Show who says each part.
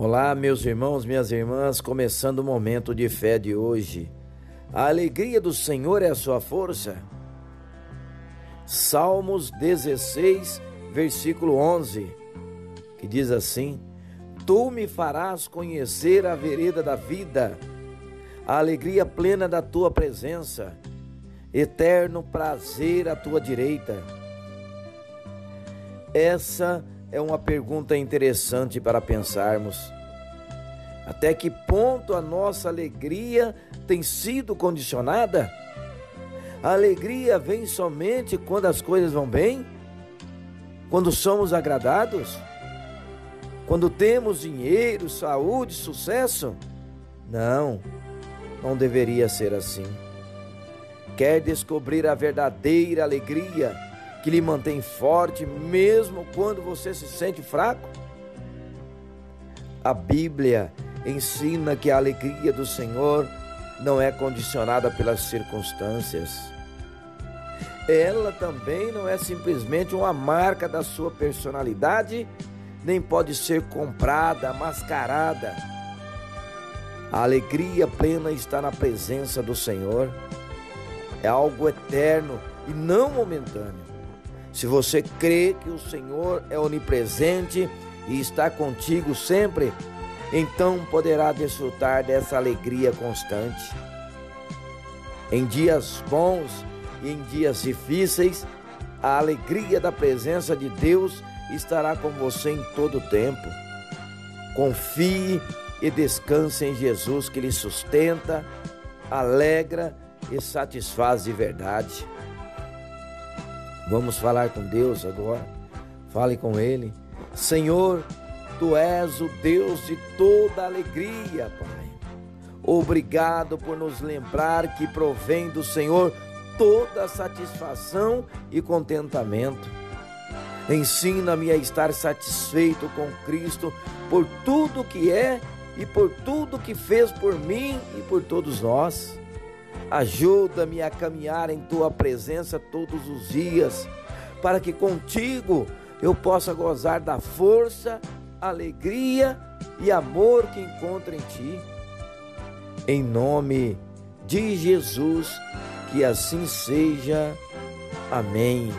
Speaker 1: Olá, meus irmãos, minhas irmãs, começando o momento de fé de hoje. A alegria do Senhor é a sua força. Salmos 16, versículo 11, que diz assim: Tu me farás conhecer a vereda da vida, a alegria plena da tua presença, eterno prazer à tua direita. Essa é é uma pergunta interessante para pensarmos. Até que ponto a nossa alegria tem sido condicionada? A alegria vem somente quando as coisas vão bem? Quando somos agradados? Quando temos dinheiro, saúde, sucesso? Não, não deveria ser assim. Quer descobrir a verdadeira alegria? Que lhe mantém forte mesmo quando você se sente fraco? A Bíblia ensina que a alegria do Senhor não é condicionada pelas circunstâncias. Ela também não é simplesmente uma marca da sua personalidade, nem pode ser comprada, mascarada. A alegria plena está na presença do Senhor. É algo eterno e não momentâneo. Se você crê que o Senhor é onipresente e está contigo sempre, então poderá desfrutar dessa alegria constante. Em dias bons e em dias difíceis, a alegria da presença de Deus estará com você em todo o tempo. Confie e descanse em Jesus que lhe sustenta, alegra e satisfaz de verdade. Vamos falar com Deus agora. Fale com Ele. Senhor, Tu és o Deus de toda alegria, Pai. Obrigado por nos lembrar que provém do Senhor toda satisfação e contentamento. Ensina-me a estar satisfeito com Cristo por tudo que é e por tudo que fez por mim e por todos nós. Ajuda-me a caminhar em tua presença todos os dias, para que contigo eu possa gozar da força, alegria e amor que encontro em ti. Em nome de Jesus, que assim seja. Amém.